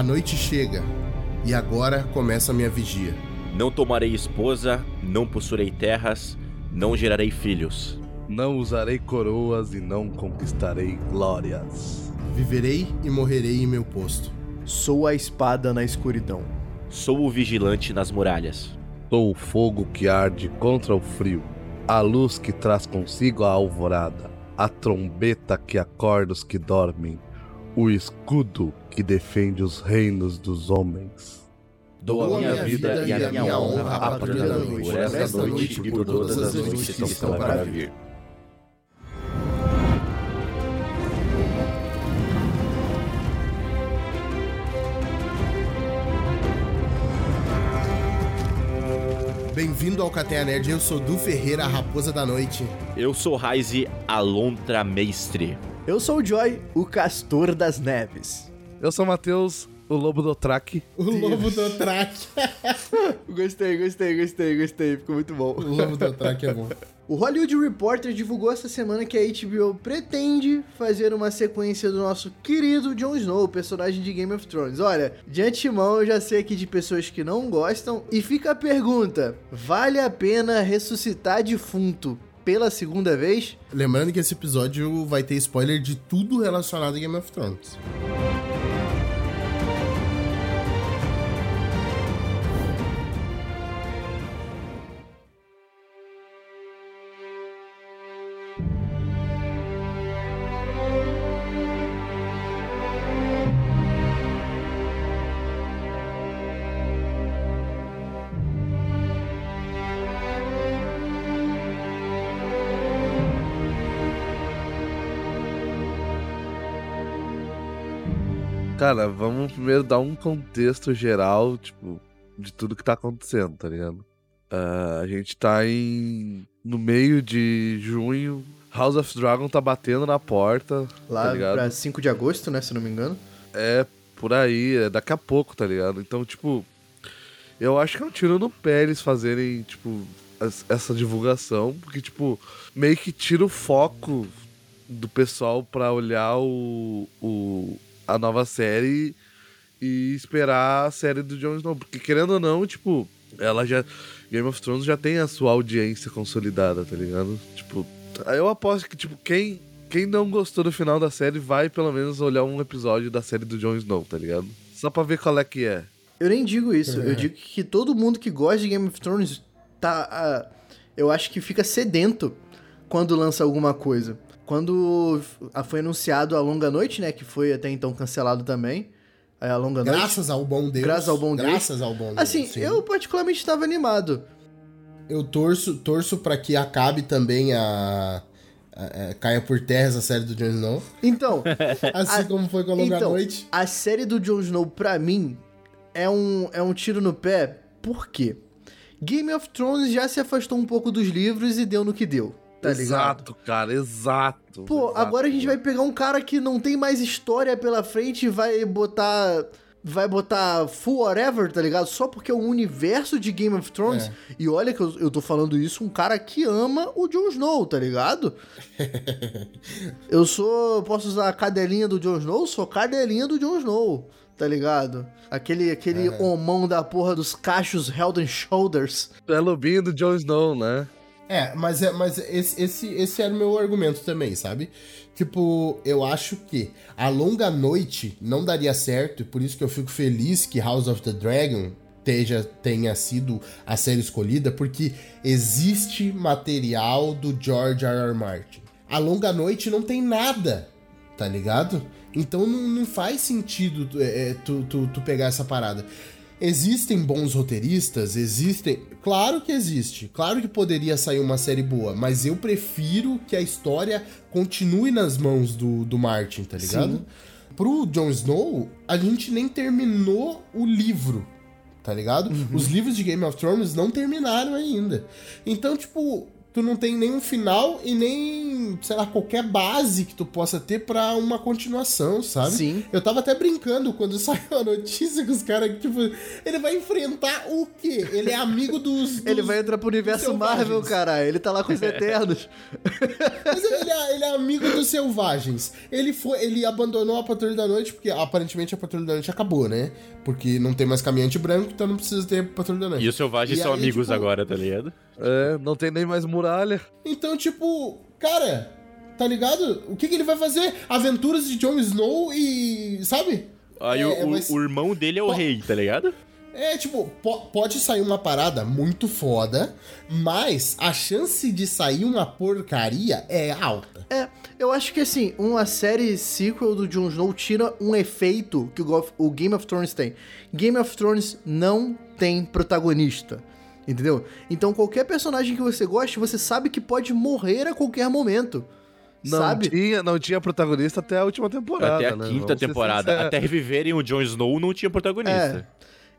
A noite chega, e agora começa a minha vigia. Não tomarei esposa, não possuirei terras, não gerarei filhos. Não usarei coroas e não conquistarei glórias. Viverei e morrerei em meu posto. Sou a espada na escuridão. Sou o vigilante nas muralhas. Sou o fogo que arde contra o frio, a luz que traz consigo a alvorada, a trombeta que acorda os que dormem, o escudo que defende os reinos dos homens. Dou a minha vida e a minha honra à patrulha da noite, por esta noite e por todas as noites que estão para vir. Bem-vindo ao Cateia Nerd, eu sou Du Ferreira, a Raposa da Noite. Eu sou Raize Alontra Mestre. Eu sou o Joy, o Castor das Neves. Eu sou o Matheus, o Lobo do Track. O Lobo do Track. Gostei, gostei, gostei, gostei. Ficou muito bom. o Lobo do Track é bom. O Hollywood Reporter divulgou essa semana que a HBO pretende fazer uma sequência do nosso querido Jon Snow, personagem de Game of Thrones. Olha, de antemão eu já sei aqui de pessoas que não gostam e fica a pergunta: vale a pena ressuscitar defunto pela segunda vez? Lembrando que esse episódio vai ter spoiler de tudo relacionado a Game of Thrones. Cara, vamos primeiro dar um contexto geral, tipo, de tudo que tá acontecendo, tá ligado? Ah, a gente tá em. no meio de junho. House of Dragon tá batendo na porta. Lá tá ligado? pra 5 de agosto, né? Se não me engano. É por aí, é daqui a pouco, tá ligado? Então, tipo, eu acho que é um tiro no pé eles fazerem, tipo, es- essa divulgação, porque, tipo, meio que tira o foco do pessoal pra olhar o, o, a nova série e esperar a série do Jon Snow. Porque, querendo ou não, tipo, ela já. Game of Thrones já tem a sua audiência consolidada, tá ligado? Tipo, eu aposto que, tipo, quem, quem não gostou do final da série vai pelo menos olhar um episódio da série do Jon Snow, tá ligado? Só pra ver qual é que é. Eu nem digo isso. É. Eu digo que todo mundo que gosta de Game of Thrones tá. ah, eu acho que fica sedento quando lança alguma coisa. Quando foi anunciado a Longa Noite, né? Que foi até então cancelado também. é, A Longa Noite. Graças ao bom Deus. Graças ao bom Deus. Graças ao bom Deus. Assim, sim. eu particularmente estava animado. Eu torço, torço pra que acabe também a, a- a- caia por terra essa série do Jon Snow. Então, Assim A- como foi com a Longa então Noite. a série do Jon Snow, pra mim, é um, é um tiro no pé. Por quê? Game of Thrones já se afastou um pouco dos livros e deu no que deu. Tá ligado? exato, cara, exato. Pô, exato. agora a gente vai pegar um cara que não tem mais história pela frente e vai botar. Vai botar full whatever, tá ligado? Só porque é o universo de Game of Thrones. É. E olha que eu, eu tô falando isso, um cara que ama o Jon Snow, tá ligado? eu sou. Posso usar a cadelinha do Jon Snow? Sou cadelinha do Jon Snow, tá ligado? Aquele, aquele homão da porra dos cachos and Shoulders. É lobinho do Jon Snow, né? É, mas, é, mas esse, esse, esse era o meu argumento também, sabe? Tipo, eu acho que a longa noite não daria certo, e por isso que eu fico feliz que House of the Dragon teja, tenha sido a série escolhida, porque existe material do George R. R. Martin. A longa noite não tem nada, tá ligado? Então não, não faz sentido tu- é, tu, tu, tu pegar essa parada. Existem bons roteiristas, existem. Claro que existe. Claro que poderia sair uma série boa, mas eu prefiro que a história continue nas mãos do, do Martin, tá ligado? Sim. Pro Jon Snow, a gente nem terminou o livro, tá ligado? Os livros de Game of Thrones não terminaram ainda. Então, tipo, tu não tem nenhum final e nem, sei lá, qualquer base que tu possa ter pra uma continuação, sabe? Sim. Eu tava até brincando quando saiu a notícia que os caras, tipo, ele vai enfrentar o quê? Ele é amigo dos. dos Ele vai entrar pro universo. Marvel, caralho. Ele tá lá com os Eternos. Mas ele é, ele é amigo dos selvagens. Ele foi, ele abandonou a Patrulha da Noite porque aparentemente a Patrulha da Noite acabou, né? Porque não tem mais caminhante branco, então não precisa ter Patrulha da Noite. E os selvagens E são aí, amigos tipo, agora, tá ligado? É, não tem nem mais muralha. Então, tipo, cara, tá ligado? O que, que ele vai fazer? Aventuras de Jon Snow e. Sabe? Aí É, o, o- mas- o irmão dele é o Po- rei, tá ligado? É, tipo, po- pode sair uma parada muito foda, mas a chance de sair uma porcaria é alta. É, eu acho que assim, uma série sequel do Jon Snow tira um efeito que o, o Game of Thrones tem. Game of Thrones não tem protagonista. Entendeu? Então qualquer personagem que você goste, você sabe que pode morrer a qualquer momento. Não sabe? tinha, não tinha protagonista até a última temporada. Até a né? quinta Vamos temporada. Até reviverem o Jon Snow não tinha protagonista.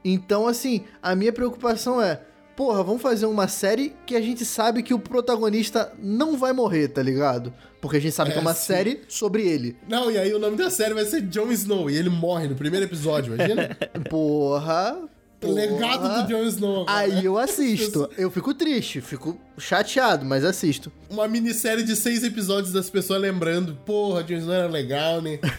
Então, assim, a minha preocupação é, porra, vamos fazer uma série que a gente sabe que o protagonista não vai morrer, tá ligado? Porque a gente sabe É, que é uma sim. série sobre ele. Não, e aí o nome da série vai ser Jon Snow e ele morre no primeiro episódio, imagina? Porra. Legado do Jon Snow. Aí eu assisto. Eu fico triste, fico chateado, mas assisto. Uma minissérie de seis episódios das pessoas lembrando, porra, Jon Snow era legal, né?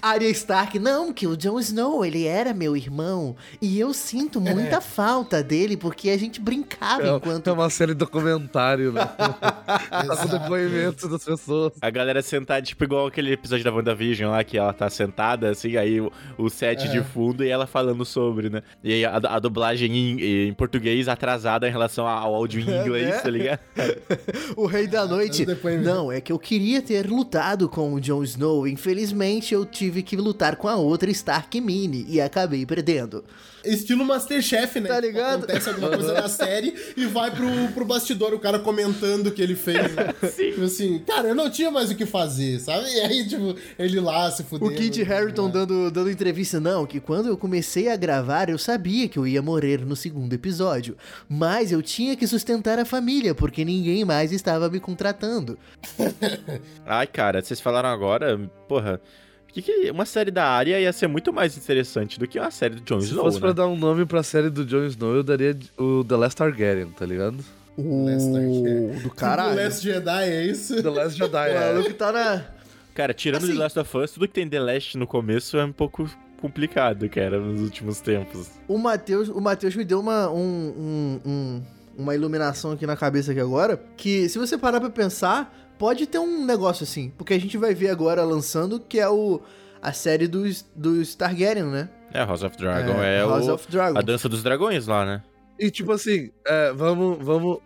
Arya Stark, não, que o Jon Snow, ele era meu irmão. E eu sinto muita falta dele, porque a gente brincava É, enquanto. é uma série documentário, né? tá com depoimentos das pessoas. A galera sentada, tipo, igual aquele episódio da WandaVision lá, que ela tá sentada, assim, aí o, o set de fundo e ela falando sobre, né? E aí a, a dublagem em, em português atrasada em relação ao áudio em inglês, tá ligado? O Rei da Noite. Não, é que eu queria ter lutado com o Jon Snow. Infelizmente, eu tive que lutar com a outra Stark Mini e acabei perdendo. Estilo Masterchef, né? Tá Tipo, ligado? Acontece alguma coisa na série e vai pro, pro bastidor o cara comentando o que ele fez. Né? Tipo assim, cara, eu não tinha mais o que fazer, sabe? E aí, tipo, ele lá se O fudendo. Kit Harington dando, dando entrevista, não, que quando eu comecei a gravar, eu sabia que eu ia morrer no segundo episódio. Mas eu tinha que sustentar a família, porque ninguém mais estava me contratando. Ai, cara, vocês falaram agora, porra. Que que uma série da área ia ser muito mais interessante do que uma série do Jon Se Snow, fosse né? pra dar um nome pra série do Jon Snow, eu daria o The Last Targaryen, tá ligado? O do O caralho. Last Jedi é isso? The Last Jedi, O é. maluco tá na. Cara, tirando Assim- The Last of Us, tudo que tem The Last no começo é um pouco complicado, cara, nos últimos tempos. O Matheus, o Matheus me deu uma, um, um- um- uma iluminação aqui na cabeça aqui agora, que se você parar pra pensar, pode ter um negócio assim, porque a gente vai ver agora lançando, que é o a série dos, dos Targaryen, né? É, House of Dragon é, House o, of Dragon. a dança dos dragões lá, né? E tipo assim, é, vamos, vamos,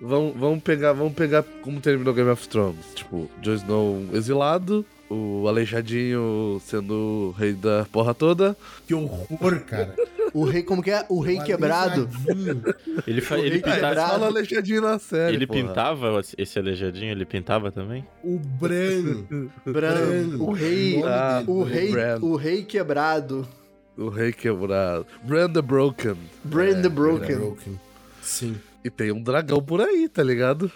vamos, vamos pegar, vamos pegar como terminou Game of Thrones. Tipo, Jon Snow exilado, o Aleijadinho sendo o rei da porra toda. Que horror, cara. O rei, como que é? O rei quebrado. Aleijadinho. Ele, fa- O ele, rei pinta- quebrado. Fala Aleijadinho na série, ele porra. pintava esse aleijadinho, ele pintava também? O Bran. Bran, o rei, Ah, o rei, Bran. o rei quebrado. O rei quebrado. Bran the Broken. Bran the Broken. Broken. Sim. E tem um dragão por aí, tá ligado?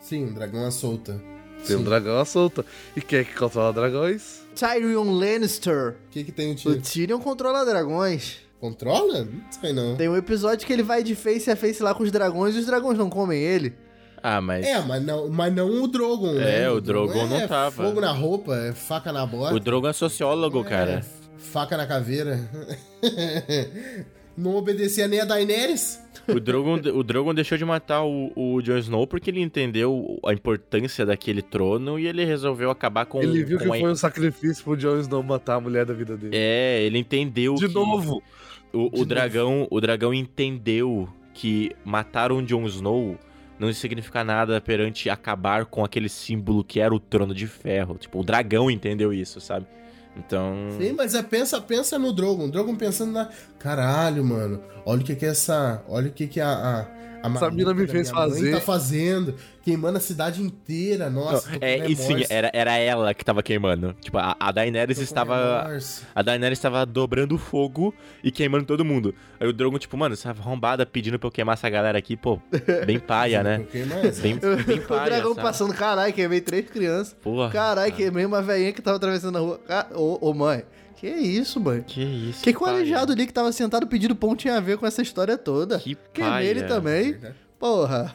Sim, um dragão à solta. Tem um Sim. dragão à solta. E quem é que controla dragões? Tyrion Lannister. O que que tem o O tiro? Tyrion controla dragões. Controla? Não sei não. Tem um episódio que ele vai de face a face lá com os dragões e os dragões não comem ele. Ah, mas É, mas não, mas não o Drogon, né? É, o Drogon não é tava. Fogo na roupa, é faca na bota. o Drogon é sociólogo, cara. É, faca na caveira. não obedecia nem a Daenerys. O Drogon, o Drogon deixou de matar o, o Jon Snow porque ele entendeu a importância daquele trono e ele resolveu acabar com... Ele viu que com a- foi um sacrifício pro Jon Snow matar a mulher da vida dele. É, ele entendeu De que... novo! O, De o dragão, o dragão entendeu que matar um Jon Snow não significa nada perante acabar com aquele símbolo que era o trono de ferro. Tipo, o dragão entendeu isso, sabe? Então. Sim, mas é, pensa, pensa no Drogon. Drogon pensando na. Caralho, mano. Olha o que que é essa. Olha o que que a, marmita mina me fez mãe fazer. tá fazendo, queimando a cidade inteira, nossa. com É, e sim, era, era ela que tava queimando. Tipo, a, a Daenerys estava. remorso. A Daenerys estava dobrando o fogo e queimando todo mundo. Aí o Drogon, tipo, mano, essa arrombada pedindo pra eu queimar essa galera aqui, pô, bem paia, né? Eu queimei essa. Bem, bem o paia, dragão sabe? passando, caralho, queimei três crianças. Porra. Caralho, queimei uma velhinha que tava atravessando a rua. Ô, ô, mãe, que isso, mãe? Que isso, O que, que o aleijado ali que tava sentado pedindo pão tinha a ver com essa história toda? Que Queimei paia. ele também. Porra.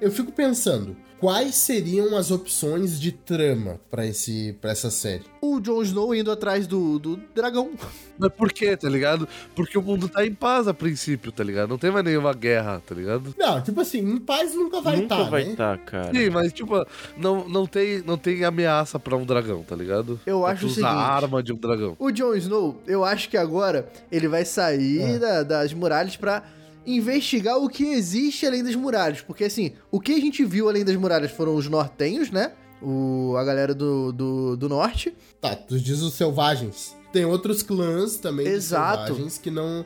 Eu fico pensando, quais seriam as opções de trama pra, esse, pra essa série? O Jon Snow indo atrás do, do dragão. Mas por quê, tá ligado? Porque o mundo tá em paz a princípio, tá ligado? Não tem mais nenhuma guerra, tá ligado? Não, tipo assim, em paz nunca vai Nunca estar, vai né? estar, cara. Sim, mas tipo, não, não, tem, não tem ameaça pra um dragão, tá ligado? Eu Pra acho o usar seguinte. a arma de um dragão. O Jon Snow, eu acho que agora ele vai sair É. da- das muralhas pra investigar o que existe além das muralhas. Porque assim, o que a gente viu além das muralhas foram os nortenhos, né? O, a galera do, do, do norte. Tá, tu diz os selvagens. Tem outros clãs também Exato. selvagens que não...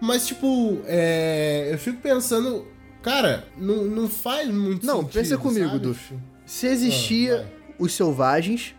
Mas, tipo, é... eu fico pensando... Cara, não, não faz muito Não, sentido, pensa comigo? Duf. Se existia Ah, os selvagens,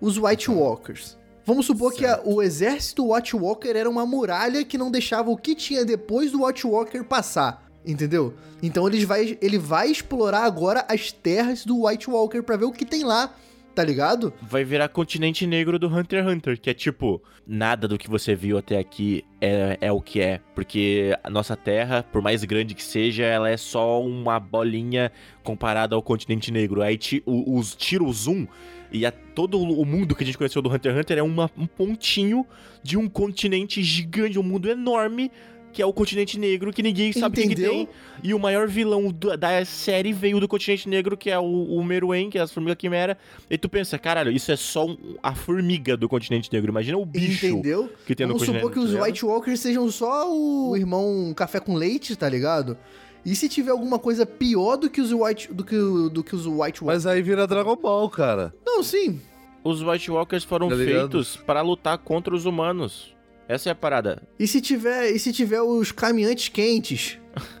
os White Walkers. Vamos supor que a- Certo. o exército White Walker era uma muralha que não deixava o que tinha depois do White Walker passar. Entendeu? Então eles vai, ele vai explorar agora as terras do White Walker pra ver o que tem lá, tá ligado? Vai virar continente negro do Hunter x Hunter, que é tipo, nada do que você viu até aqui é, é o que é. Porque a nossa Terra, por mais grande que seja, ela é só uma bolinha comparada ao continente negro. Aí ti- o- os tira o zoom e a- todo o mundo que a gente conheceu do Hunter x Hunter é uma- um pontinho de um continente gigante, um mundo enorme. Que é o continente negro, que ninguém sabe o que tem. E o maior vilão do- da série veio do continente negro, que é o, o Meruem, que é as formigas quimera. E tu pensa, caralho, isso é só um- a formiga do continente negro. Imagina o bicho Entendeu? que tem no Vamos continente supor que os tá? White Walkers sejam só o irmão café com leite, tá ligado? E se tiver alguma coisa pior do que os White, do que, do que os White Walkers? Mas aí vira Dragon Ball, cara. Não, sim. Os White Walkers foram Tá feitos para lutar contra os humanos. Essa é a parada. E se tiver, e se tiver os caminhantes quentes?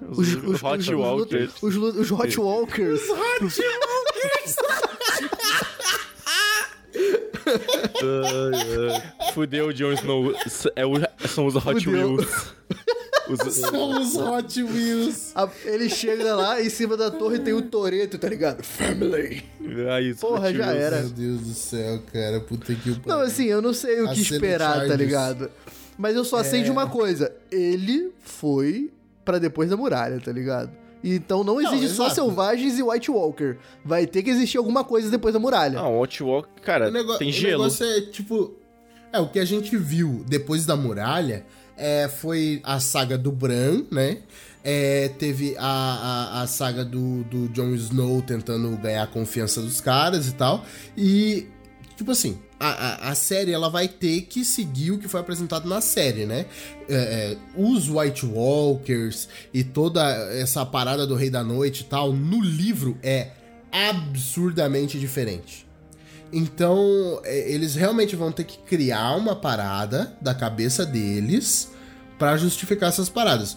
Os, Hot Walkers. Os, os, os Hot Walkers. Fudeu o Jon Snow. É o- são os Hot Fudeu. Wheels. Os- São os Hot Wheels. A- ele chega lá, em cima da torre tem o Toreto, tá ligado? Family. Ah, isso, Porra, já Wheels. era. Meu Deus do céu, cara. Puta que pariu. Não, assim, eu não sei o que esperar, tá ligado? Mas eu só sei de uma coisa. Ele foi pra depois da muralha, tá ligado? Então não existe só exato. selvagens e White Walker. Vai ter que existir alguma coisa depois da muralha. Ah, o Hot Walker, cara, O tem o gelo. negócio é, tipo... É, o que a gente viu depois da muralha é, foi a saga do Bran, né? É, teve a, a, a saga do, do Jon Snow tentando ganhar a confiança dos caras e tal. E, tipo assim, a, a, a série ela vai ter que seguir o que foi apresentado na série, né? É, é, os White Walkers e toda essa parada do Rei da Noite e tal, no livro é absurdamente diferente. Então, é, eles realmente vão ter que criar uma parada da cabeça deles pra justificar essas paradas.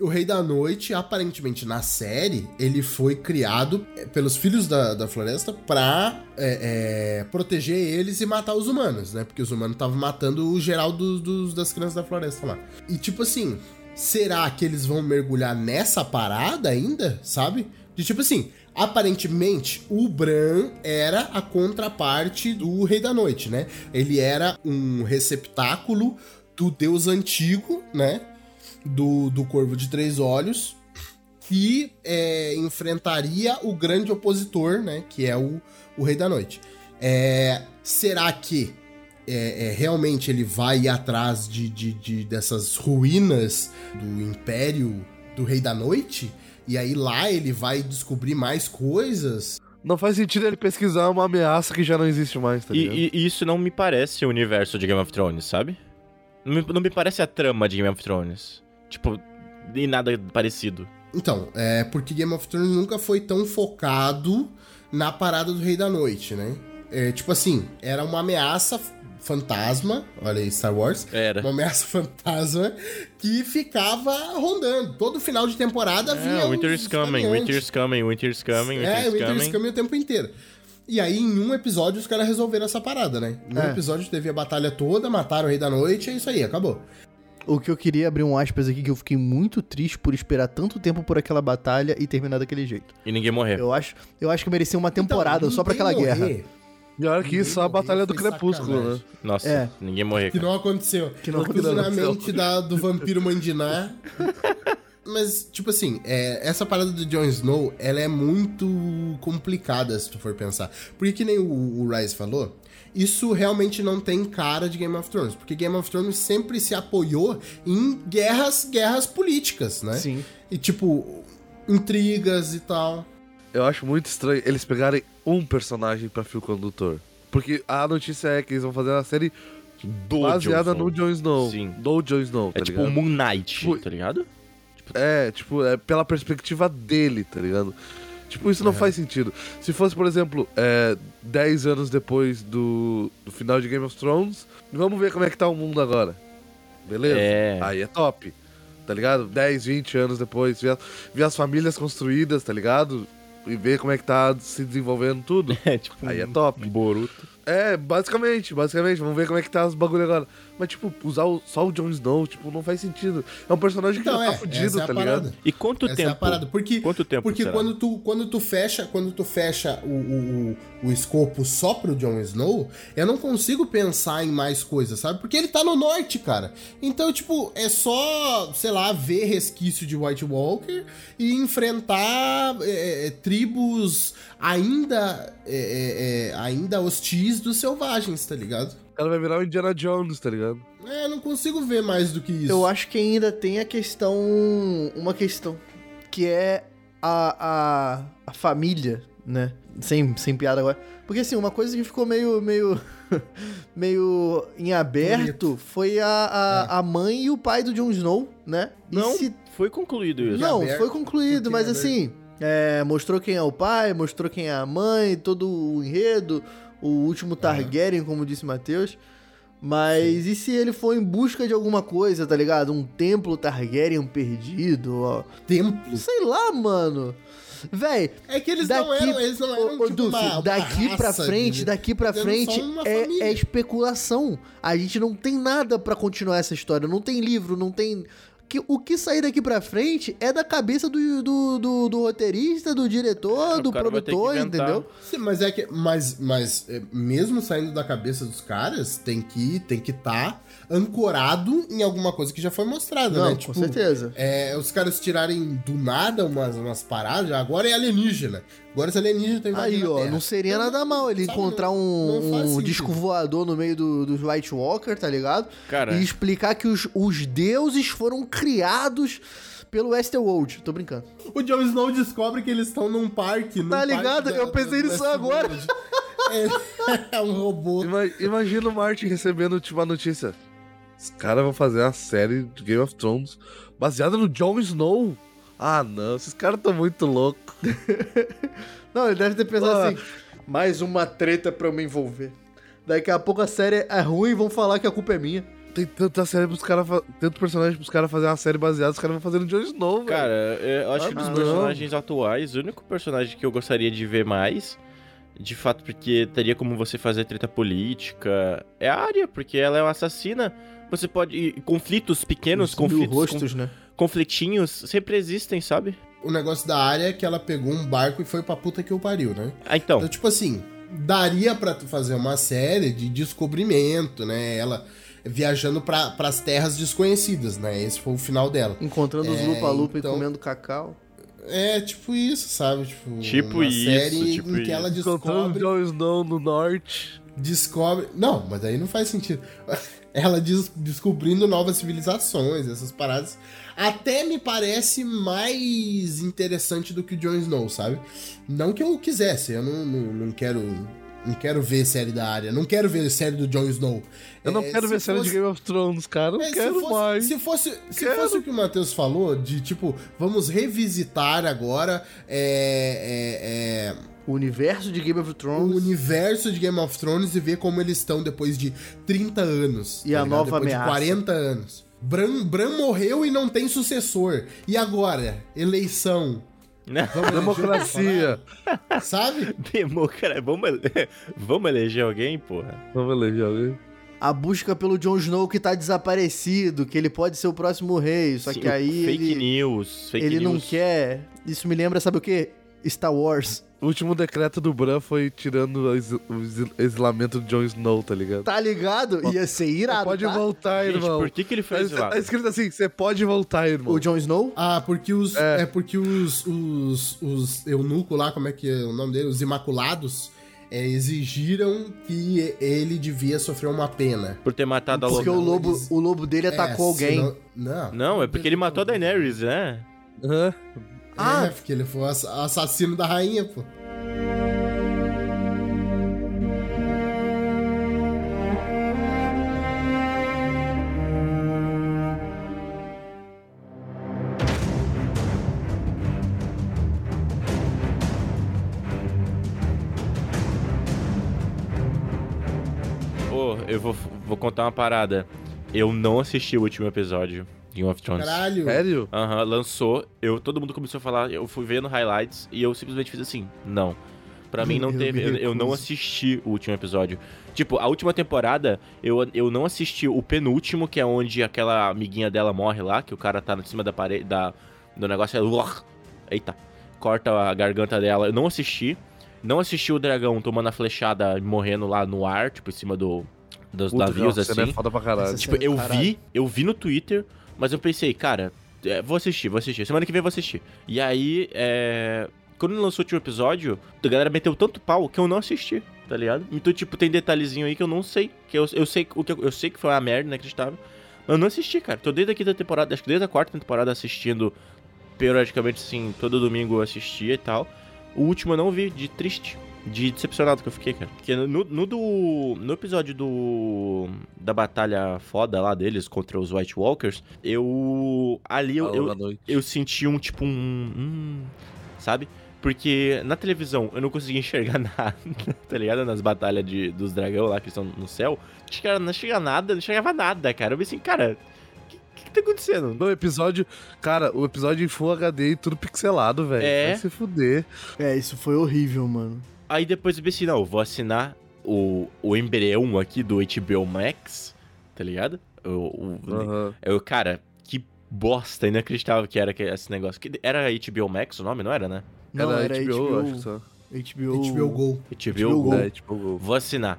O Rei da Noite, aparentemente na série, ele foi criado é, pelos Filhos da, da Floresta pra é, é, proteger eles e matar os humanos, né? Porque os humanos estavam matando o geral dos, dos- das crianças da floresta lá. E tipo assim, será que eles vão mergulhar nessa parada ainda, sabe? De tipo assim, aparentemente o Bran era a contraparte do Rei da Noite, né? Ele era um receptáculo do deus antigo, né? Do, do Corvo de Três Olhos, que é, enfrentaria o grande opositor, né? Que é o, o Rei da Noite. É, será que é, é, realmente ele vai ir atrás de, de- de- dessas ruínas do Império do Rei da Noite? E aí lá ele vai descobrir mais coisas? Não faz sentido ele pesquisar uma ameaça que já não existe mais, tá E, ligado? e- e isso não me parece o universo de Game of Thrones, sabe? Não me, não me parece a trama de Game of Thrones. Tipo, nem nada parecido. Então, é porque Game of Thrones nunca foi tão focado na parada do Rei da Noite, né? É, tipo assim, era uma ameaça fantasma, olha aí, Star Wars. Era. Uma ameaça fantasma que ficava rondando. Todo final de temporada vinha. É, Winter os is coming, variantes. Winter is coming, Winter is coming, Winter É, is o Winter is coming. coming o tempo inteiro. E aí, em um episódio, os caras resolveram essa parada, né? Em um É. episódio teve a batalha toda, mataram o Rei da Noite, é isso aí, acabou. O que eu queria abrir um aspas aqui, que eu fiquei muito triste por esperar tanto tempo por aquela batalha e terminar daquele jeito. E ninguém morreu. Eu acho, eu acho que merecia uma temporada Então, só pra aquela ninguém guerra. E olha que isso é a Batalha do Crepúsculo, né? sacanagem. Nossa, É. ninguém morreu. Que não aconteceu. Que não Tudo na aconteceu. mente da, do vampiro Mandiná. Mas, tipo assim, é, essa parada do Jon Snow, ela é muito complicada, se tu for pensar. Porque que nem o, o Rice falou, isso realmente não tem cara de Game of Thrones. Porque Game of Thrones sempre se apoiou em guerras, guerras políticas, né? Sim. E, tipo, intrigas e tal. Eu acho muito estranho eles pegarem um personagem pra fio condutor. Porque a notícia é que eles vão fazer uma série Do baseada Jon no. Jon Snow. Sim. Do Jon Snow, tá É tipo o ligado? Moon Knight, Tipo- tá ligado? É, tipo, é pela perspectiva dele, tá ligado? Tipo, isso não faz sentido. Se fosse, por exemplo, é, 10 anos depois do, do final de Game of Thrones, vamos ver como é que tá o mundo agora. Beleza? É. Aí é top. Tá ligado? 10, 20 anos depois, ver, ver as famílias construídas, tá ligado? E ver como é que tá se desenvolvendo tudo. É tipo Aí é top. Boruto. É, basicamente, basicamente. Vamos ver como é que tá os bagulho agora. Mas, tipo, usar o- só o Jon Snow, tipo, não faz sentido. É um personagem que Então, já é, tá fudido, essa é a tá parada. ligado? E quanto Essa tempo? é a parada. Porque, Quanto tempo Porque será? quando tu, quando tu fecha, quando tu fecha o, o, o, o escopo só pro Jon Snow, eu não consigo pensar em mais coisas, sabe? Porque ele tá no norte, cara. Então, tipo, é só, sei lá, ver resquício de White Walker e enfrentar é, é, tribos ainda, é, é, é, ainda hostis dos selvagens, tá ligado? O cara vai virar o Indiana Jones, tá ligado? É, eu não consigo ver mais do que isso. Eu acho que ainda tem a questão. Uma questão. Que é a, a, a família, né? Sem, sem piada agora. Porque assim, uma coisa que ficou meio. meio. meio em aberto foi a, a, a mãe e o pai do Jon Snow, né? E Não, se- foi concluído isso. não, aberto, foi concluído, mas é assim. é, mostrou quem é o pai, mostrou quem é a mãe, todo o enredo, o último Targaryen, como disse Matheus. Mas e se ele for em busca de alguma coisa, tá ligado? Um templo Targaryen perdido, ó. Templo. Sei lá, mano. Véi, É que eles não daqui, eram, eles não eram ô, tipo uma, uma daqui pra raça frente, de- daqui pra eles frente uma é, é especulação. A gente não tem nada pra continuar essa história. Não tem livro, não tem. Que, o que sair daqui pra frente é da cabeça do, do, do, do roteirista, do diretor, O do produtor, entendeu? Sim, mas é que. Mas, mas é, mesmo saindo da cabeça dos caras, tem que tem que estar ancorado em alguma coisa que já foi mostrada, Não, né? com certeza. É, os caras tirarem do nada umas, umas paradas, agora é alienígena. Agora esse alienígena tem Aí, ó, não seria nada mal ele Sabe, encontrar não- um, não um disco voador no meio do- dos White Walker, tá ligado? Cara. E explicar que os, os deuses foram criados pelo Westworld. Tô brincando. O Jon Snow descobre que eles estão num parque. num Tá parque ligado? Eu pensei nisso agora. É, é um robô. Ima- Imagina o Martin recebendo tipo, a notícia. Os caras vão fazer uma série de Game of Thrones baseada no Jon Snow. Ah, não, esses caras estão muito loucos. Não, ele deve ter pensado Ah. assim: mais uma treta pra eu me envolver. Daqui a pouco a série é ruim e vão falar que a culpa é minha. Tem tanta série pros caras, tanto personagem pros caras fazer uma série baseada, os caras vão fazer no Jon Snow, velho. Cara, eu acho que dos não. personagens atuais, o único personagem que eu gostaria de ver mais, de fato, porque teria como você fazer treta política, é a Arya, porque ela é uma assassina. Você pode. e conflitos pequenos, Os conflitos. rostos, né? Conflitinhos sempre existem, sabe? O negócio da área é que ela pegou um barco e foi pra puta que o pariu, né? Ah, então. Então, tipo assim, daria pra tu fazer uma série de descobrimento, né? Ela viajando pra, pras terras desconhecidas, né? Esse foi o final dela. Encontrando os É, lupa-lupa então- e comendo cacau. É, tipo isso, sabe? Tipo, Tipo uma isso, série tipo em que ela Encontrando o descobre, Jon Snow no norte. descobre... Não, mas aí não faz sentido. Ela des- descobrindo novas civilizações, essas paradas. Até me parece mais interessante do que o Jon Snow, sabe? Não que eu quisesse, eu não, não, não quero Não quero ver série da área. Não quero ver série do Jon Snow. Eu não É, quero se ver série fosse- de Game of Thrones, cara. Eu não é, se quero fosse- mais. Se fosse, se Quero. fosse o que o Matheus falou, de tipo, vamos revisitar agora é, é, é, O universo de Game of o Thrones universo de Game of Thrones e ver como eles estão depois de 30 anos. E a ligado? nova depois ameaça. de 40 anos. Bran, Bran morreu e não tem sucessor. E agora? Eleição. Vamos Democracia. Sabe? Democracia. Vamos, ele- Vamos eleger alguém, porra? Vamos eleger alguém. a busca pelo Jon Snow que tá desaparecido, que ele pode ser o próximo rei, só Sim, que aí Fake ele, news. Fake ele não news. quer. Isso me lembra, sabe o quê? Star Wars. O último decreto do Bran foi tirando o exi- o exi- exilamento do Jon Snow, tá ligado? Tá ligado? Ia ser irado. pode tá? voltar, Gente, irmão. por que, que ele Tá, fez isso lá? tá escrito assim, você pode voltar, irmão. O Jon Snow? Ah, porque os. É. É, porque os. Os, os eunucos lá, como é que é o nome dele? Os Imaculados. é, exigiram que ele devia sofrer uma pena. Por ter matado a Porque loba. o lobo, o lobo dele atacou É, alguém. senão- Não. Não, é porque ele matou a Daenerys, né? Hã? Ah, porque ele foi assassino da rainha, pô. Ô, eu vou, vou contar uma parada. Eu não assisti o último episódio Game of Thrones. Caralho. Sério? Aham, lançou. Eu, todo mundo começou a falar, eu fui vendo highlights e eu simplesmente fiz assim, não. Pra mim não Eu teve, eu, eu não assisti o último episódio. Tipo, a última temporada, eu, eu não assisti o penúltimo, que é onde aquela amiguinha dela morre lá, que o cara tá em cima da parede, da, do negócio, é... Eita, corta a garganta dela. Eu não assisti. Não assisti o dragão tomando a flechada e morrendo lá no ar, tipo, em cima do, dos Puta, navios, não, você não assim. é foda pra caralho. Tipo, eu Caralho. vi, eu vi no Twitter, mas eu pensei, cara, é, vou assistir, vou assistir. Semana que vem vou assistir. E aí, é. Quando lançou o último episódio, a galera meteu tanto pau que eu não assisti, tá ligado? Então, tipo, tem detalhezinho aí que eu não sei. Que eu, eu sei o que eu, eu sei que foi uma merda inacreditável. Mas eu não assisti, cara. Tô desde a quinta temporada, acho que desde a quarta temporada assistindo, periodicamente, assim, todo domingo eu assistia e tal. O último eu não vi, de triste. De decepcionado que eu fiquei, cara. Porque no, no do. No episódio do. Da batalha foda lá deles contra os White Walkers, eu. Ali eu, eu, eu senti um tipo um. hum, sabe? Porque na televisão eu não conseguia enxergar nada, tá ligado? Nas batalhas de, dos dragão lá que estão no céu. Cara, não chega nada, não chegava nada, cara. Eu pensei, cara, o que, que, que tá acontecendo? No episódio, cara, o episódio em Full HD e tudo pixelado, velho. É. Vai se fuder. É, isso foi horrível, mano. Aí depois eu pensei, não, eu vou assinar o, o embrião aqui do HBO Max, tá ligado? O, o- Aham. eu, cara, que bosta, inacreditável que era que- esse negócio. Que, era HBO Max o nome, não era, né? Não, era, HBO, acho que só. HBO. HBO Go. HBO, HBO Go. Go. É, tipo, Go. Vou assinar.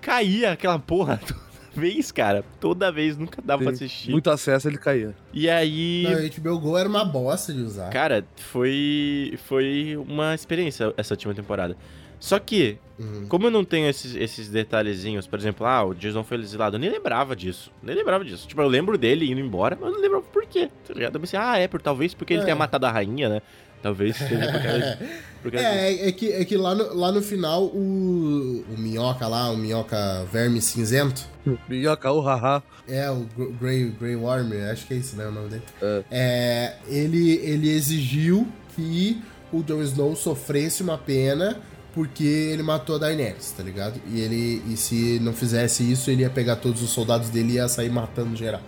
Caía aquela porra toda vez, cara. Toda vez, nunca dava pra Tem assistir. Muito acesso, ele caía. E aí... Não, HBO Go era uma bosta de usar. Cara, foi, foi uma experiência essa última temporada. Só que, Uhum. como eu não tenho esses, esses detalhezinhos, por exemplo, ah, o Jason foi exilado, eu nem lembrava disso. Nem lembrava disso. Tipo, eu lembro dele indo embora, mas eu não lembrava por quê, tá ligado? Eu pensei, ah, é, por, talvez porque ele É. tenha matado a rainha, né? Talvez seja por causa, por causa. É, é, é que, é que lá, no, lá no final o, o minhoca lá, o minhoca verme cinzento, Minhoca, o haha. é o Gr- Grey, Grey Worm, acho que é esse né, o nome dele. É. É, ele, ele exigiu que o Jon Snow sofresse uma pena porque ele matou a Daenerys, tá ligado? E ele e se não fizesse isso, ele ia pegar todos os soldados dele e ia sair matando geral.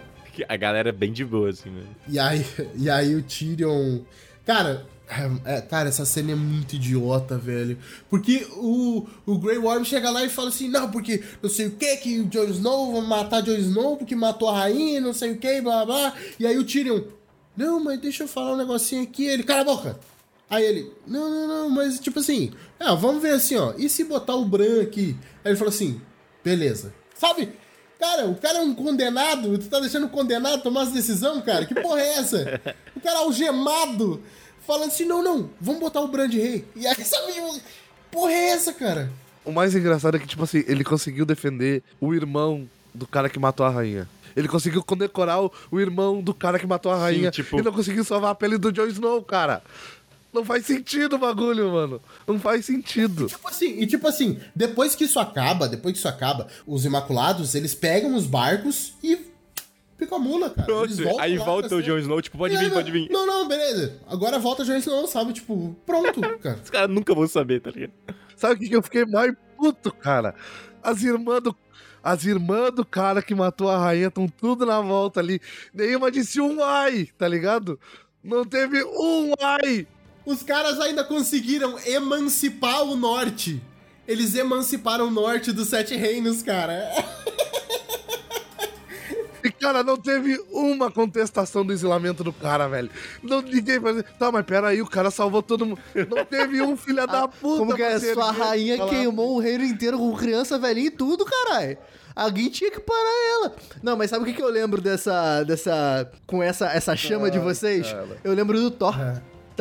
A galera é bem de boa, assim, né? E aí, e aí o Tyrion. Cara, é, cara, essa cena é muito idiota, velho. Porque o, o Grey Worm chega lá e fala assim: não, porque não sei o que, que o Jon Snow vai matar Jon Snow porque matou a rainha, não sei o que, blá blá. E aí o Tyrion, não, mas deixa eu falar um negocinho aqui. Ele, cala a boca. Aí ele, não, não, não, mas tipo assim, ah, vamos ver assim, ó. E se botar o Bran aqui? Aí ele falou assim: beleza. Sabe? Cara, o cara é um condenado, tu tá deixando o condenado tomar essa decisão, cara? Que porra é essa? O cara algemado, falando assim, não, não, vamos botar o Bran de rei. E aí, sabe, porra é essa, cara? O mais engraçado é que, tipo assim, ele conseguiu defender o irmão do cara que matou a rainha. Ele conseguiu condecorar o, o irmão do cara que matou a rainha. tipo- E não conseguiu salvar a pele do Jon Snow, cara. Não faz sentido o bagulho, mano. Não faz sentido. Tipo assim, e tipo assim, depois que isso acaba, depois que isso acaba, os Imaculados, eles pegam os barcos e pica a mula, cara. Voltam aí lá volta pra o. Jon Snow, tipo, pode vir, pode vir. Não, não, beleza. Agora volta o Jon Snow, sabe? Tipo, pronto, cara. Os caras nunca vão saber, tá ligado? Sabe o que que eu fiquei mais puto, cara? As irmãs do. As irmãs do cara que matou a rainha estão tudo na volta ali. Nenhuma disse um ai, tá ligado? Não teve um ai. Os caras ainda conseguiram emancipar o norte. Eles emanciparam o norte dos Sete Reinos, cara. E, cara, não teve uma contestação do isolamento do cara, velho. Não, ninguém fazia. Tá, mas peraí, o cara salvou todo mundo. Não teve um filho da puta. Como que é? Sua rainha falar, queimou o reino inteiro com criança, velhinha e tudo, caralho. Alguém tinha que parar ela. Não, mas sabe o que, que eu lembro dessa. dessa. com essa, essa chama de vocês? cara. Eu lembro do Thor,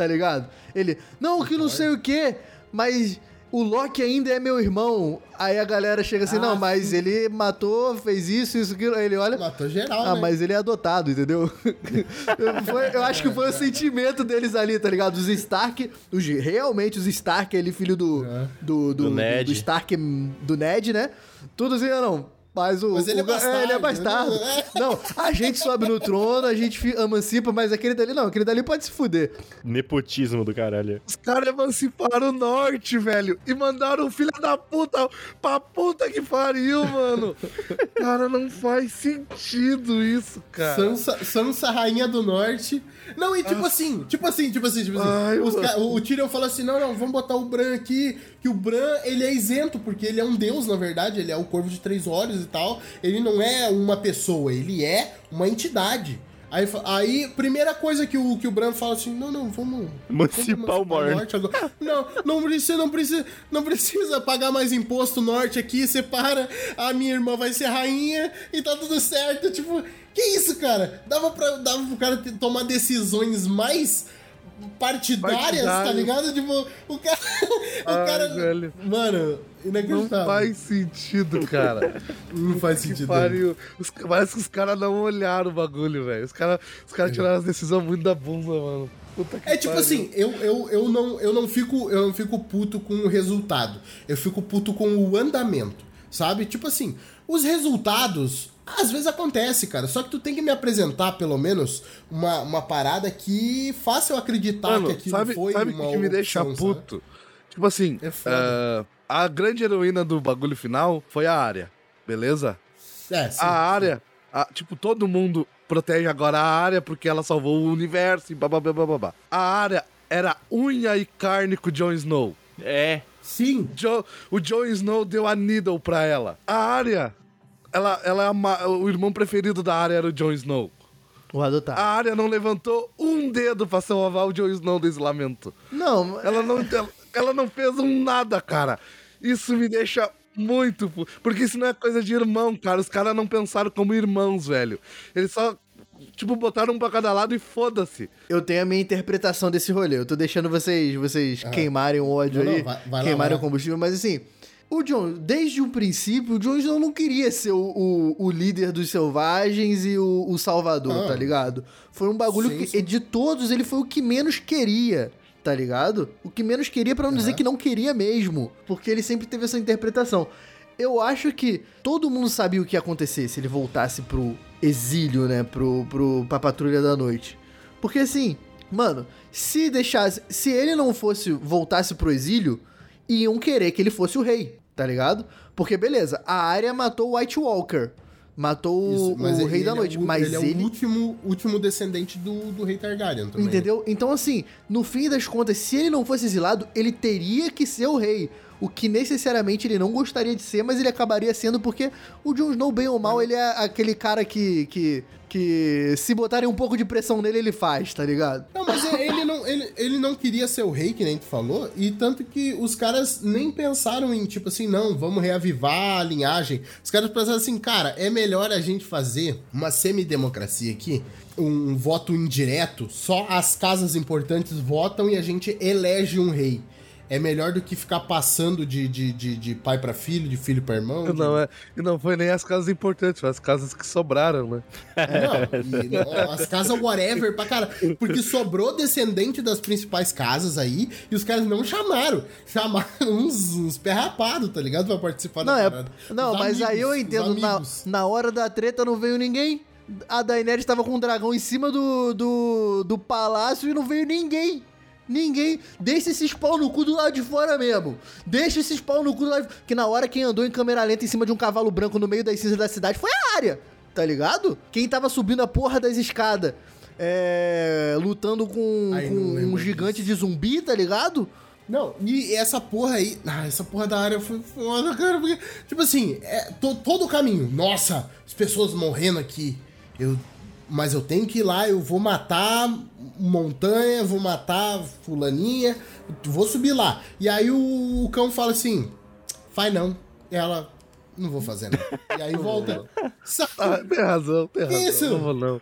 tá ligado? Ele, não, que não sei o quê, mas. O Loki ainda é meu irmão. Aí a galera chega assim, Ah, não, mas ele matou, fez isso, isso, aquilo. Aí ele olha. Matou geral, Ah, né? mas ele é adotado, entendeu? Foi- eu acho que foi o sentimento deles ali, tá ligado? Os Stark, os, realmente os Stark, ele filho do, do, do, Do Ned. do Stark, do Ned, né? Tudo assim, não. Mas, o, Mas ele é o- ele é bastardo, bastardo. né? Não, a gente sobe no trono, a gente emancipa, mas aquele dali não, aquele dali pode se fuder. Nepotismo do caralho. Os caras emanciparam o norte, velho. E mandaram o filho da puta pra puta que pariu, mano. Cara, não faz sentido isso, cara. Sansa, Sansa, rainha do norte. Não, e tipo assim, tipo assim, tipo assim, tipo assim. Ai, ca- o, o Tyrion fala assim: não, não, vamos botar o Bran aqui. Que o Bran, ele é isento, porque ele é um deus, na verdade. Ele é o corvo de três olhos e tal. Ele não é uma pessoa, ele é uma entidade. Aí, aí primeira coisa que o, que o Bran fala assim: não, não, vamos. Emancipar o norte agora. Não, não precisa, não precisa, não precisa pagar mais imposto norte aqui, separa, a minha irmã vai ser rainha e tá tudo certo. Tipo, que isso, cara? Dava, pra, dava pro cara tomar decisões mais partidárias, tá Partidário. ligado? Tipo, o cara. O Ai, cara. velho. Mano, Não faz sentido, cara. Não faz Que sentido. pariu. Os- parece que os caras não olharam o bagulho, velho. Os caras os cara tiraram as decisões muito da bunda, mano. Puta que É tipo pariu. assim, eu, eu, eu, não, eu, não fico, eu não fico puto com o resultado. Eu fico puto com o andamento, sabe? Tipo assim, os resultados às vezes acontece, cara. Só que tu tem que me apresentar, pelo menos, uma, uma parada que faça eu acreditar Mano, que aquilo sabe, foi sabe o uma que me deixa opção, sabe? puto? Tipo assim, É eh, a grande heroína do bagulho final foi a área, beleza? É, sim. a área, tipo, todo mundo protege agora a área porque ela salvou o universo e babá. babá. A área era unha e carne com o Jon Snow. É. Sim. Jo- o Jon Snow deu a Needle pra ela. A área, ela, ela é a o irmão preferido da área era o Jon Snow. O adotar. A área não levantou um dedo pra salvar o Jon Snow do isolamento. Não, Ela não, ela, ela não fez um nada, cara. Isso me deixa muito. Porque isso não é coisa de irmão, cara. Os caras não pensaram como irmãos, velho. Eles só, tipo, botaram um pra cada lado e foda-se. eu tenho a minha interpretação desse rolê. Eu tô deixando vocês, vocês queimarem o ódio Não, não, aí, vai- vai lá, queimarem vai lá. o combustível, mas assim, o John, desde o princípio, o Snow não queria ser o, o, o líder dos selvagens e o, o salvador, Ah. tá ligado? Foi um bagulho Sim, que, sim. de todos, ele foi o que menos queria. Tá ligado? O que menos queria pra não dizer que não queria mesmo. Porque ele sempre teve essa interpretação. Eu acho que todo mundo sabia o que ia acontecer se ele voltasse pro exílio, né? Pro, pro, pra patrulha da noite. Porque assim, mano, se deixasse. Se ele não fosse. voltasse pro exílio, iam querer que ele fosse o rei, tá ligado? Porque, beleza, a área matou o White Walker. Matou Isso, o, ele- rei da ele é noite. o- mas ele é o último, último descendente do, do rei Targaryen também. Entendeu? Então, assim, no fim das contas, se ele não fosse exilado, ele teria que ser o rei. O que necessariamente ele não gostaria de ser, mas ele acabaria sendo porque o Jon Snow, bem ou mal, ele é aquele cara que, que, que se botarem um pouco de pressão nele, ele faz, tá ligado? Não, mas ele não, ele, não queria ser o rei, que nem tu falou, e tanto que os caras nem pensaram em, tipo assim, não, vamos reavivar a linhagem. Os caras pensaram assim, cara, é melhor a gente fazer uma semidemocracia aqui, um voto indireto, só as casas importantes votam e a gente elege um rei. É melhor do que ficar passando de, de, de, de pai pra filho, de filho pra irmão. de- Não, é, e não foi nem as casas importantes, foi as casas que sobraram, né? Não, e, as casas whatever pra cara. Porque sobrou descendente das principais casas aí e os caras não chamaram. Chamaram uns, uns perrapados, tá ligado? Pra participar Não, da é, parada. não Os mas aí eu amigos, entendo, na, amigos. na hora da treta não veio ninguém. A Daenerys tava com um dragão em cima do, do, do palácio e não veio ninguém. Ninguém. Deixa esses pau no cu do lado de fora mesmo. Deixa esses pau no cu do lado de Que na hora quem andou em câmera lenta em cima de um cavalo branco no meio das cinzas da cidade foi a área. Tá ligado? Quem tava subindo a porra das escadas. É, lutando com, Ai, com um gigante de zumbi, tá ligado? Não, e essa porra aí. Ah, essa porra da área foi foda, cara. Porque, tipo assim, é, to- todo o caminho. Nossa, as pessoas morrendo aqui. Eu, mas eu tenho que ir lá, eu vou matar montanha, vou matar fulaninha, vou subir lá. E aí o, o cão fala assim: faz não. Ela, não vou fazer não. E aí volta. Sabe? Ah, tem razão, tem razão. Isso. Não vou, não.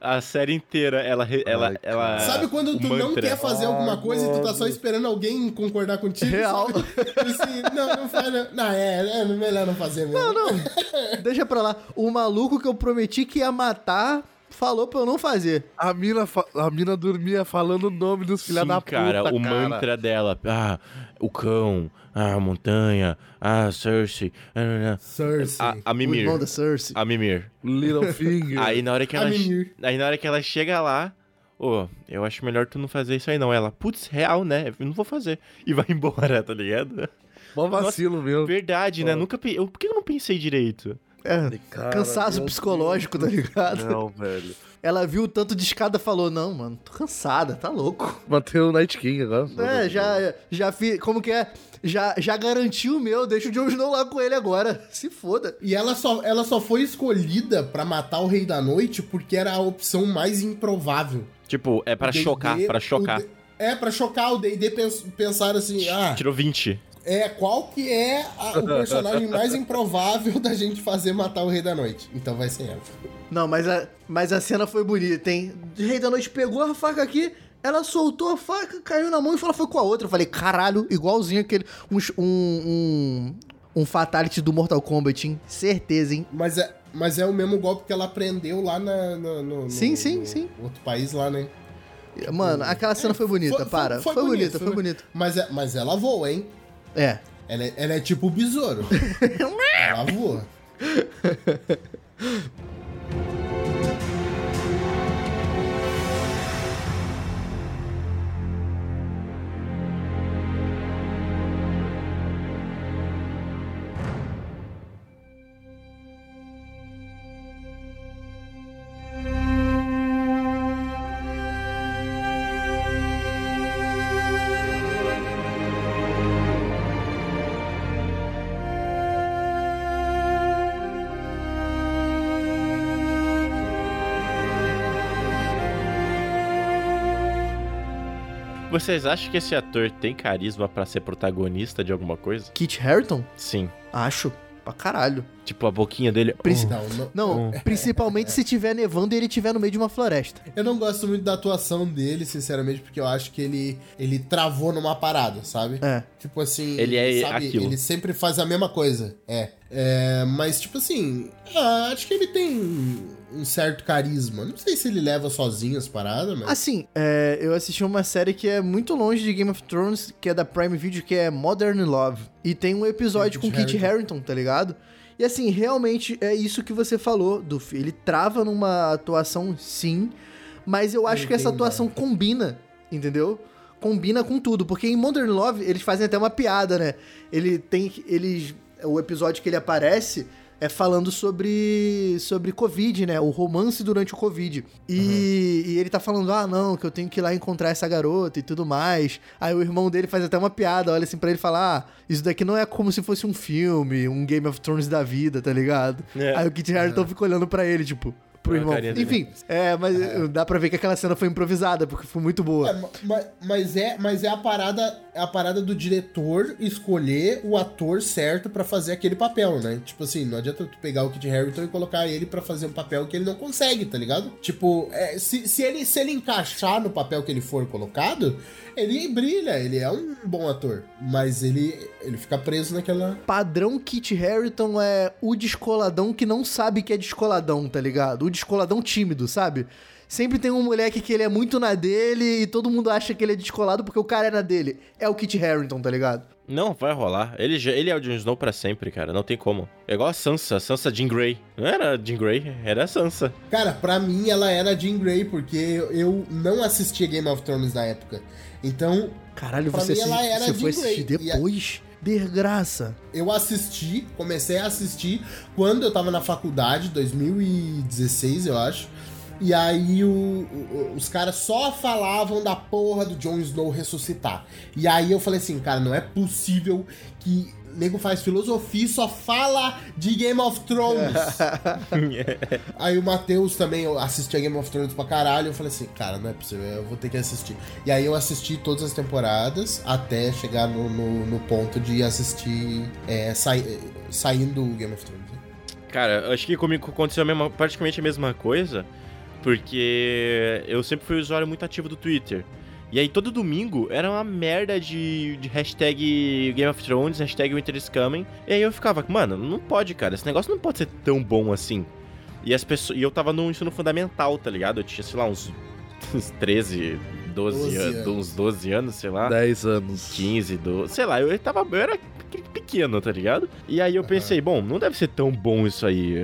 A série inteira, ela. ela, Ai, ela Sabe quando tu não quer fazer alguma coisa e tu tá só esperando alguém concordar contigo? Real. Assim, não, não faz não. Não, é, é melhor não fazer mesmo. Não, não. Deixa pra lá. O maluco que eu prometi que ia matar falou pra eu não fazer. A mina, fa- a mina dormia falando o nome dos filha Sim, da puta, cara, o cara. mantra dela. Ah, o cão. Ah, a montanha. Ah, Cersei. ah. Cersei. A, a O irmão Mimir. da Cersei. A Mimir. Littlefinger. Aí na hora que ela. Mimir. Aí na hora que ela chega lá. Ô, eu acho melhor tu não fazer isso aí não. Ela, putz, real, né? Eu não vou fazer. E vai embora, tá ligado? Mó vacilo mesmo. Verdade, né? Nunca pe... eu, Por que eu não pensei direito? É, Cara, cansaço psicológico, tá ligado? Não, velho. Ela viu o tanto de escada e falou: Não, mano, tô cansada, tá louco. Matei o Night King agora. É, já, já fiz. Como que é? Já, já garantiu o meu, deixa o Jon Snow lá com ele agora. Se foda. E ela só, ela só foi escolhida pra matar o Rei da Noite porque era a opção mais improvável. Tipo, é D&D chocar, pra chocar. É, pra chocar. O D&D pens, pensar assim, ah, Tirou 20. É, qual que é a- o personagem mais improvável da gente fazer matar o Rei da Noite? Então vai ser ela. Não, mas a, mas a cena foi bonita, hein? O Rei da Noite pegou a faca aqui, ela soltou a faca, caiu na mão e ela foi com a outra. Eu falei, caralho, igualzinho aquele. Um, um, um, um Fatality do Mortal Kombat, hein? Certeza, hein? Mas é, mas é o mesmo golpe que ela aprendeu lá na, no, no- no- Sim, sim, no sim. outro país lá, né? Mano, aquela cena foi bonita, Foi- foi- para. Foi, foi bonito, bonita, foi foi bonito. Mas, é, mas ela voa, hein? É. Ela é, ela é tipo o besouro. ela voa. Vocês acham que esse ator tem carisma pra ser protagonista de alguma coisa? Kit Harington? Sim. Acho. Pra caralho. Tipo, a boquinha dele. Princi- Não, não, Não, principalmente se tiver nevando e ele tiver no meio de uma floresta. eu não gosto muito da atuação dele, sinceramente, porque eu acho que ele, ele travou numa parada, sabe? É. Tipo assim, Ele é sabe? aquilo. Ele sempre faz a mesma coisa. É. É, mas, tipo assim, ah, acho que ele tem um certo carisma. Não sei se ele leva sozinho as paradas, mas. Assim, é, eu assisti uma série que é muito longe de Game of Thrones, que é da Prime Video, que é Modern Love. E tem um episódio Kit com Kit Harington, tá ligado? E assim, realmente é isso que você falou, do Ele trava numa atuação, sim, mas eu acho que essa atuação combina, entendeu? Combina com tudo, porque em Modern Love eles fazem até uma piada, né? Ele tem. Eles. O episódio que ele aparece é falando sobre sobre Covid, né? O romance durante o Covid. E, e ele tá falando, ah, não, que eu tenho que ir lá encontrar essa garota e tudo mais. Aí o irmão dele faz até uma piada, olha assim pra ele e fala, ah, isso daqui não é como se fosse um filme, um Game of Thrones da vida, tá ligado? É. Aí o Kit Harington fica olhando pra ele, tipo, pro irmão. Enfim, é, mas dá pra ver que aquela cena foi improvisada, porque foi muito boa. É, ma- ma- mas é, mas é a parada, é a parada do diretor escolher o ator certo pra fazer aquele papel, né? Tipo assim, não adianta tu pegar o Kit Harington e colocar ele pra fazer um papel que ele não consegue, tá ligado? Tipo, é, se, se ele se ele encaixar no papel que ele for colocado, ele brilha, ele é um bom ator, mas ele ele fica preso naquela Padrão Kit Harington é o descoladão que não sabe que é descoladão, tá ligado? O descoladão tímido, sabe? Sempre tem um moleque que ele é muito na dele e todo mundo acha que ele é descolado porque o cara é na dele. É o Kit Harington, tá ligado? Não, vai rolar. Ele, já- ele é o Jon Snow pra sempre, cara. Não tem como. É igual a Sansa. A Sansa Jean Grey. Não era a Jean Grey, era a Sansa. Cara, pra mim ela era Jean Grey, porque eu- não assistia Game of Thrones na época. Então, Caralho, Pra você, mim, ela era você foi Jean assistir Grey. E a- depois? Desgraça. eu assisti, comecei a assistir quando eu tava na faculdade, 2016, eu acho. E aí o- o- os caras só falavam da porra do Jon Snow ressuscitar. E aí eu falei assim, cara, não é possível que nego faz filosofia e só fala de Game of Thrones. Aí o Matheus também assistia Game of Thrones pra caralho. Eu falei assim, cara, não é possível, eu vou ter que assistir. E aí eu assisti todas as temporadas até chegar no, no, no ponto de assistir é, sai- saindo do Game of Thrones. né? Cara, acho que comigo aconteceu a mesma, praticamente a mesma coisa, porque eu sempre fui usuário muito ativo do Twitter. E aí todo domingo era uma merda de, de hashtag Game of Thrones, hashtag Winter is Coming. E aí eu ficava, mano, não pode, cara, esse negócio não pode ser tão bom assim. E as pessoas. E eu tava no ensino fundamental, tá ligado? Eu tinha, sei lá, uns, uns 13, 12, 12 anos, uns 12 anos, sei lá. 10 anos. 15, 12, sei lá, eu tava, eu era pequeno, tá ligado? E aí eu pensei, bom, não deve ser tão bom isso aí.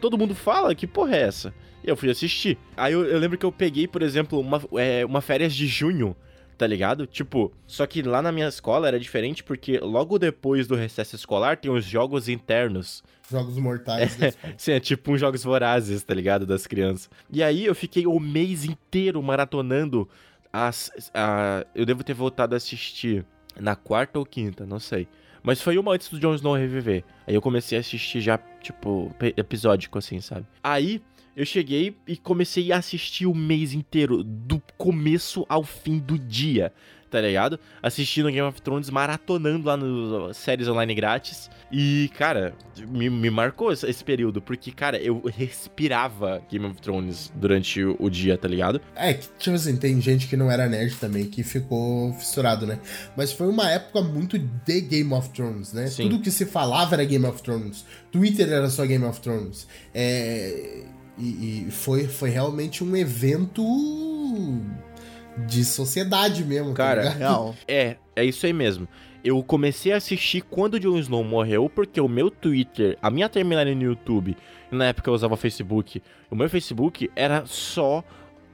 Todo mundo fala, que porra é essa? Eu fui assistir. Aí eu, eu lembro que eu peguei, por exemplo, uma, é, uma férias de junho, tá ligado? Tipo, só que lá na minha escola era diferente porque logo depois do recesso escolar tem os jogos internos. Jogos mortais. escola. Sim, é tipo uns jogos vorazes, tá ligado? Das crianças. E aí eu fiquei o mês inteiro maratonando as. A, eu devo ter voltado a assistir na quarta ou quinta, não sei. Mas foi uma antes do Jon Snow reviver. Aí eu comecei a assistir já, tipo, episódico, assim, sabe? Aí eu cheguei e comecei a assistir o mês inteiro, do começo ao fim do dia, tá ligado? Assistindo Game of Thrones, maratonando lá nas séries online grátis. E, cara, me, me marcou esse, período, porque, cara, eu respirava Game of Thrones durante o, o dia, tá ligado? É, que, tipo assim, tem gente que não era nerd também que ficou fissurado, né? Mas foi uma época muito de Game of Thrones, né? Sim. Tudo que se falava era Game of Thrones. Twitter era só Game of Thrones. É, e e foi, foi realmente um evento de sociedade mesmo, tá Cara? Real. É, é isso aí mesmo. Eu comecei a assistir quando o Jon Snow morreu, porque o meu Twitter, a minha timeline no YouTube, na época eu usava Facebook, o meu Facebook era só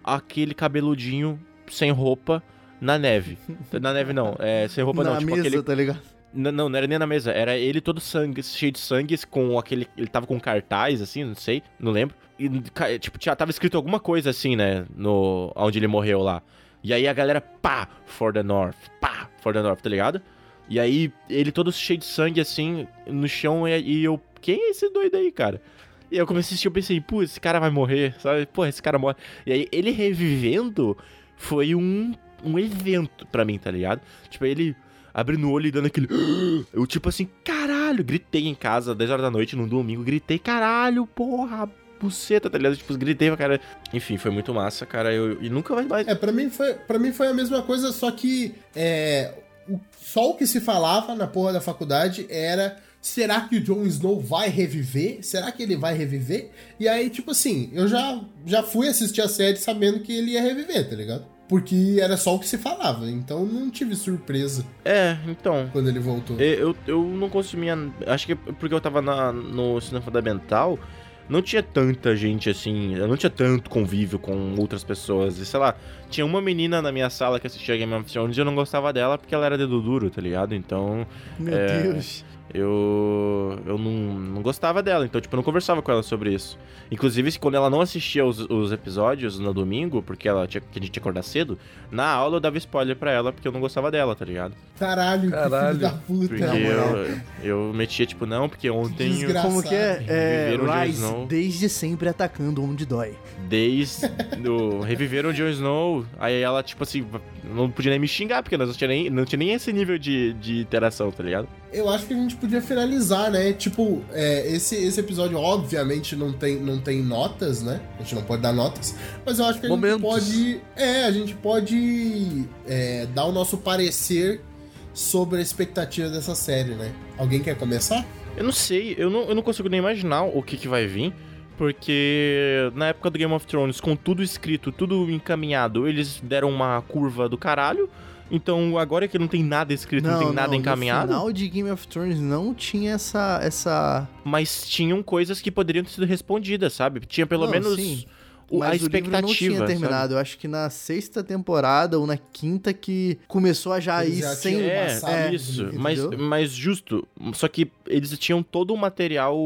aquele cabeludinho sem roupa na neve. Na neve não, é, sem roupa Na não, tipo mesa, aquele... tá ligado? Não, não, não era nem na mesa, era ele todo sangue, cheio de sangue, com aquele... Ele tava com cartaz, assim, não sei, não lembro. E, tipo, tava escrito alguma coisa assim, né, no... Onde ele morreu lá. E aí a galera, pá, for the north, pá, for the north, tá ligado? E aí ele todo cheio de sangue, assim, no chão, e, e eu... Quem é esse doido aí, cara? E eu comecei a assistir, eu pensei, pô, esse cara vai morrer, sabe? Pô, esse cara morre. E aí ele revivendo foi um, um evento pra mim, tá ligado? Tipo, ele abrindo o olho e dando aquele. Eu, tipo assim, caralho, gritei em casa, 10 horas da noite, num domingo, gritei, caralho, porra, buceta, tá ligado? Tipo, gritei pra cara. Enfim, foi muito massa, cara. Eu, e nunca mais. mais... É, pra mim foi, pra mim foi a mesma coisa, só que é, o- só o que se falava na porra da faculdade era será que o Jon Snow vai reviver? Será que ele vai reviver? E aí, tipo assim, eu já, já fui assistir a série sabendo que ele ia reviver, tá ligado? Porque era só o que se falava, então não tive surpresa É, então. quando ele voltou. Eu, eu, eu não consumia. Acho que porque eu tava na, no ensino fundamental, não tinha tanta gente assim. Eu não tinha tanto convívio com outras pessoas. E sei lá, tinha uma menina na minha sala que assistia Game of Thrones e eu não gostava dela porque ela era dedo duro, tá ligado? Então. Meu É. Deus. Eu eu não, não gostava dela, então tipo, eu não conversava com ela sobre isso. Inclusive, quando ela não assistia os, os episódios no domingo, porque ela tinha, que a gente tinha que acordar cedo, na aula eu dava spoiler pra ela porque eu não gostava dela, tá ligado? Caralho, Caralho. que filho da puta, Porque eu, eu metia, tipo, não, porque ontem desgraça. Como que é? é Rise, Snow. desde sempre atacando onde dói. desde o reviveram o Jon Snow, aí ela, tipo assim, não podia nem me xingar, porque nós não tinha nem, não tinha nem esse nível de, de interação, tá ligado? Eu acho que a gente podia finalizar, né? Tipo, é, esse, esse episódio, obviamente, não tem, não tem notas, né? A gente não pode dar notas. Mas eu acho que a Momentos. gente pode. É, a gente pode é, dar o nosso parecer sobre a expectativa dessa série, né? Alguém quer começar? Eu não sei, eu não, eu não consigo nem imaginar o que, que vai vir. Porque na época do Game of Thrones, com tudo escrito, tudo encaminhado, eles deram uma curva do caralho. Então agora que não tem nada escrito, não, tem nada encaminhado. No final de Game of Thrones não tinha essa. essa... Mas tinham coisas que poderiam ter sido respondidas, sabe? Tinha pelo Não, menos sim. o- a Mas o livro expectativa. não tinha sabe? terminado. Eu acho que na sexta temporada ou na quinta que começou a já Eles ir já sem. É, é, isso. Mas, mas justo. Só que eles tinham todo o material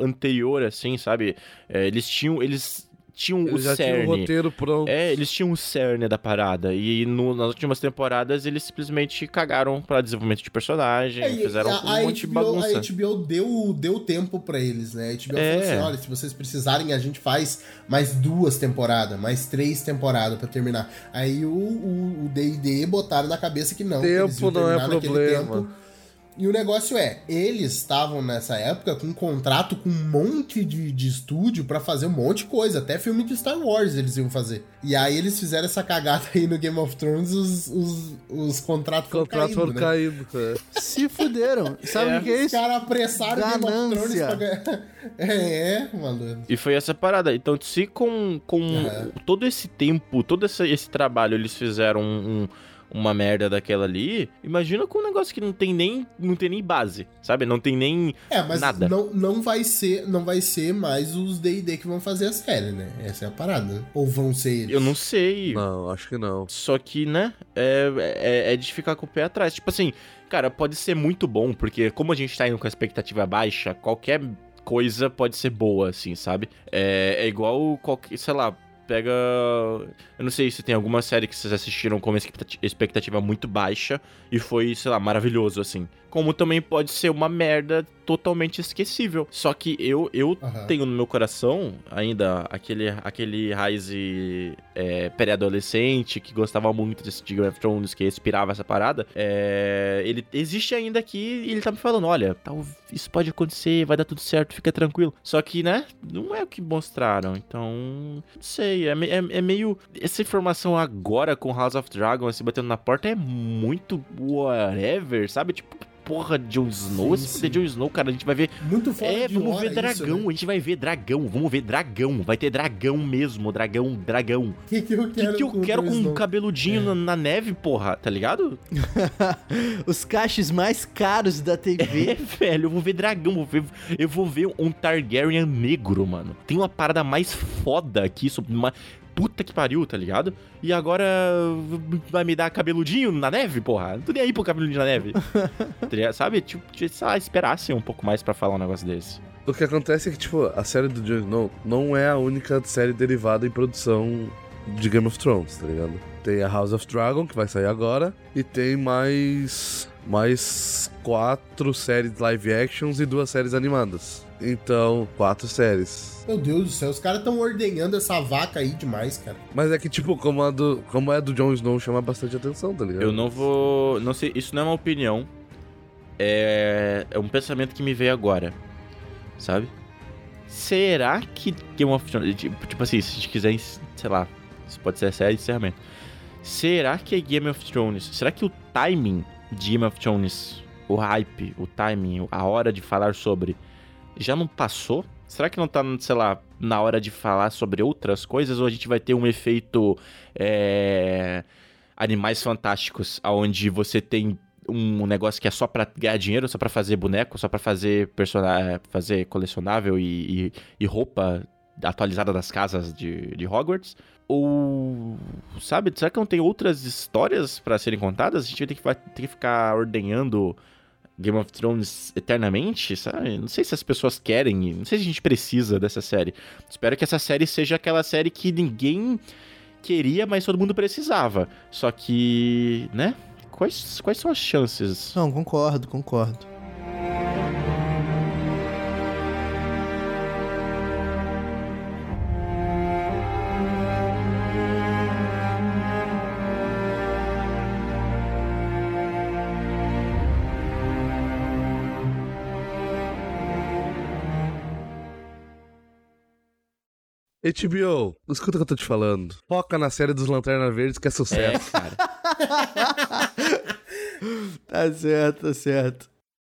anterior, assim, sabe? É, eles tinham. Eles tinham Eles o já tinham o cerne. roteiro pronto. É, eles tinham o cerne da parada. E no- nas últimas temporadas eles simplesmente cagaram pra desenvolvimento de personagem, É, fizeram a, um a monte de HBO, bagunça. A HBO deu, deu tempo pra eles, né? A HBO É. falou assim: olha, se vocês precisarem, a gente faz mais duas temporadas, mais três temporadas pra terminar. Aí o- o o D&D botaram na cabeça que não. Tempo não é problema. tempo. E o negócio é, eles estavam nessa época com um contrato com um monte de, de estúdio pra fazer um monte de coisa. Até filme de Star Wars eles iam fazer. E aí eles fizeram essa cagada aí no Game of Thrones, os, os, os contratos O contrato foram foram caindo, né? caindo. é. Se fuderam. Sabe o que é Os isso? caras apressaram o Game of Thrones Ganância. pra ganhar. É, é, mano. E foi essa parada. Então, se com, com É. todo esse tempo, todo esse, esse trabalho, eles fizeram um- um- uma merda daquela ali, imagina com um negócio que não tem nem, não tem nem base, sabe? Não tem nem É, mas Nada. não, não vai ser, não vai ser mais os D&D que vão fazer a série, né? Essa é a parada. Ou vão ser eles? Eu não sei. Não, acho que não. Só que, né, é, é, é de ficar com o pé atrás. Tipo assim, cara, pode ser muito bom, porque como a gente tá indo com a expectativa baixa, qualquer coisa pode ser boa, assim, sabe? É, é igual qualquer, sei lá, pega. Eu não sei se tem alguma série que vocês assistiram com uma expectati- expectativa muito baixa e foi, sei lá, maravilhoso, assim. Como também pode ser uma merda totalmente esquecível. Só que eu, eu Aham. tenho no meu coração ainda aquele, aquele Rise é, pré-adolescente que gostava muito desse de Game of Thrones, que respirava essa parada. É, ele existe ainda aqui e ele tá me falando: olha, tal, isso pode acontecer, vai dar tudo certo, fica tranquilo. Só que, né, não é o que mostraram. Então, não sei. É, me- é, é meio. Essa informação agora com House of Dragon se batendo na porta é muito whatever, sabe? Tipo, porra, Jon Snow? Sim, Se sim. você Jon Snow, cara, a gente vai ver Muito fora é, de vamos ver dragão, Isso, né? a gente vai ver dragão, vamos ver dragão, vai ter dragão mesmo, dragão, dragão. O que, que eu O que, quero que eu com quero com um cabeludinho na, na neve, porra, tá ligado? Os caixas mais caros da É, TV. velho, eu vou ver dragão, vou ver- eu vou ver um Targaryen negro, mano. Tem uma parada mais foda que isso, uma puta que pariu, tá ligado? E agora vai me dar cabeludinho na neve, porra? Não tô nem aí pro cabeludinho na neve. Tá? Sabe? Tipo, sei lá, esperassem um pouco mais pra falar um negócio desse. O que acontece é que, tipo, a série do Jon Snow não é a única série derivada em produção de Game of Thrones, tá ligado? Tem a House of Dragon, que vai sair agora, e tem mais. mais quatro séries live actions e duas séries animadas. Então, quatro séries. Meu Deus do céu, os caras estão ordenhando essa vaca aí demais, cara. Mas é que, tipo, como a do, como é do Jon Snow, chama bastante atenção, tá ligado? Eu não vou. Não sei, isso não é uma opinião. É, é um pensamento que me veio agora. Sabe? Será que Game of Thrones. Tipo, tipo assim, se a gente quiser, sei lá, isso pode ser a série de encerramento. Será que é Game of Thrones? Será que o timing de Game of Thrones, o hype, o timing, a hora de falar sobre, já não passou? Será que não tá, sei lá, na hora de falar sobre outras coisas? Ou a gente vai ter um efeito. É, Animais Fantásticos, onde você tem um negócio que é só pra ganhar dinheiro, só pra fazer boneco, só pra fazer personagem, fazer colecionável e, e, e roupa atualizada das casas de, de Hogwarts? Ou, sabe, será que não tem outras histórias pra serem contadas? A gente vai ter que, vai ter que ficar ordenhando Game of Thrones eternamente, sabe? Não sei se as pessoas querem, não sei se a gente precisa dessa série. Espero que essa série seja aquela série que ninguém queria, mas todo mundo precisava. Só que, né? Quais, quais são as chances? Não, concordo, concordo. HBO, escuta o que eu tô te falando. Foca na série dos Lanterna Verdes que é É, sucesso. cara. Tá certo, tá certo.